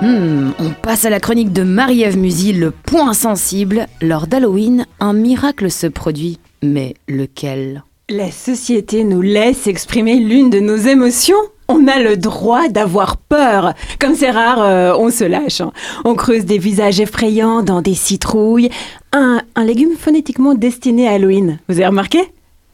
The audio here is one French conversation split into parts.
Hmm, on passe à la chronique de Marie-Ève Musil, le point sensible. Lors d'Halloween, un miracle se produit. Mais lequel? La société nous laisse exprimer l'une de nos émotions on a le droit d'avoir peur. Comme c'est rare, euh, on se lâche. hein. On creuse des visages effrayants dans des citrouilles. Un, un légume phonétiquement destiné à Halloween. Vous avez remarqué?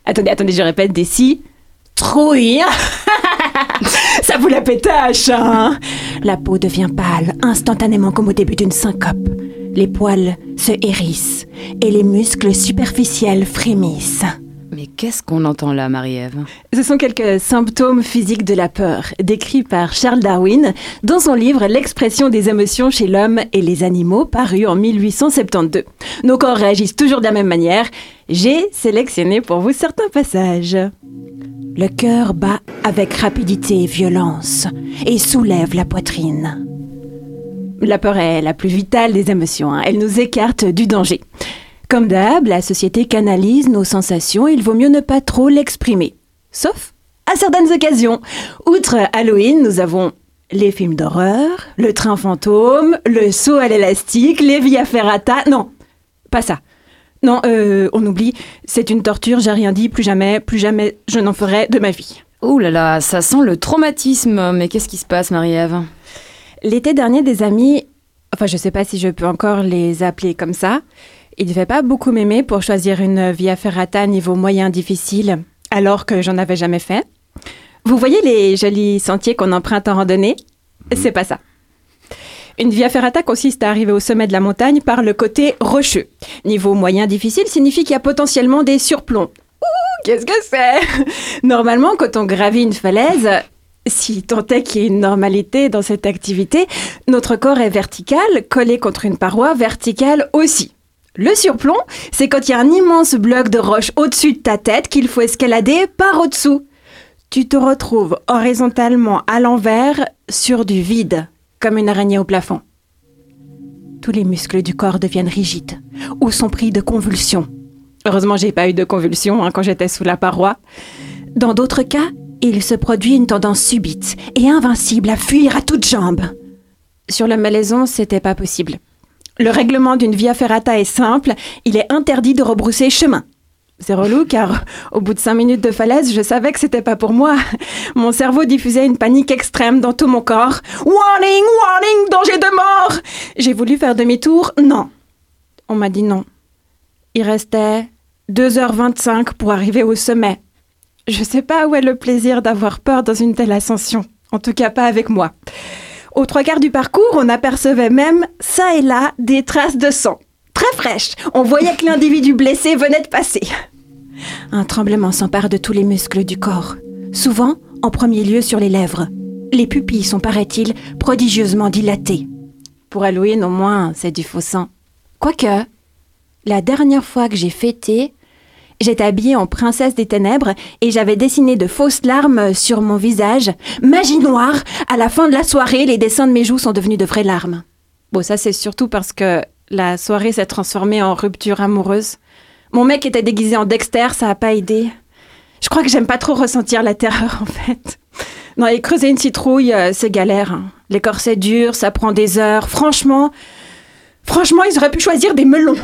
Attendez, attendez, je répète, des citrouilles. Ça vous la pétache, hein La peau devient pâle, instantanément comme au début d'une syncope. Les poils se hérissent et les muscles superficiels frémissent. Mais qu'est-ce qu'on entend là, Marie-Ève? Ce sont quelques symptômes physiques de la peur, décrits par Charles Darwin dans son livre L'expression des émotions chez l'homme et les animaux, paru en 1872. Nos corps réagissent toujours de la même manière. J'ai sélectionné pour vous certains passages. Le cœur bat avec rapidité et violence et soulève la poitrine. La peur est la plus vitale des émotions. hein. Elle nous écarte du danger. Comme d'hab, la société canalise nos sensations et il vaut mieux ne pas trop l'exprimer. Sauf à certaines occasions. Outre Halloween, nous avons les films d'horreur, le train fantôme, le saut à l'élastique, les via ferrata. Non, pas ça. Non, euh, on oublie, c'est une torture, j'ai rien dit, plus jamais, plus jamais je n'en ferai de ma vie. Ouh là là, ça sent le traumatisme. Mais qu'est-ce qui se passe, Marie-Ève? L'été dernier, des amis, enfin je sais pas si je peux encore les appeler comme ça, ils devaient pas beaucoup m'aimer pour choisir une via ferrata niveau moyen difficile, alors que j'en avais jamais fait. Vous voyez les jolis sentiers qu'on emprunte en randonnée? C'est pas ça. Une via ferrata consiste à arriver au sommet de la montagne par le côté rocheux. Niveau moyen difficile signifie qu'il y a potentiellement des surplombs. Qu'est-ce que c'est? Normalement, quand on gravit une falaise, si tant est qu'il y ait une normalité dans cette activité, notre corps est vertical, collé contre une paroi verticale aussi. Le surplomb, c'est quand il y a un immense bloc de roche au-dessus de ta tête qu'il faut escalader par au-dessous. Tu te retrouves horizontalement à l'envers sur du vide, comme une araignée au plafond. Tous les muscles du corps deviennent rigides ou sont pris de convulsions. Heureusement, j'ai pas eu de convulsions hein, quand j'étais sous la paroi. Dans d'autres cas, il se produit une tendance subite et invincible à fuir à toutes jambes. Sur la malaison, c'était pas possible. Le règlement d'une via ferrata est simple, il est interdit de rebrousser chemin. C'est relou car au bout de cinq minutes de falaise, je savais que c'était pas pour moi. Mon cerveau diffusait une panique extrême dans tout mon corps. Warning, warning, danger de mort J'ai voulu faire demi-tour, non. On m'a dit non. Il restait 2h25 pour arriver au sommet. Je sais pas où est le plaisir d'avoir peur dans une telle ascension. En tout cas, pas avec moi. Aux trois quarts du parcours, on apercevait même, ça et là, des traces de sang. Très fraîches. On voyait que l'individu blessé venait de passer. Un tremblement s'empare de tous les muscles du corps. Souvent, en premier lieu sur les lèvres. Les pupilles sont, paraît-il, prodigieusement dilatées. Pour Halloween, au moins, c'est du faux sang. Quoique, la dernière fois que j'ai fêté, J'étais habillée en princesse des ténèbres et j'avais dessiné de fausses larmes sur mon visage. Magie noire À la fin de la soirée, les dessins de mes joues sont devenus de vraies larmes. Bon, ça c'est surtout parce que la soirée s'est transformée en rupture amoureuse. Mon mec était déguisé en Dexter, ça a pas aidé. Je crois que j'aime pas trop ressentir la terreur en fait. Non, et creuser une citrouille, euh, c'est galère. hein. Les corsets durs, ça prend des heures. Franchement, franchement, ils auraient pu choisir des melons.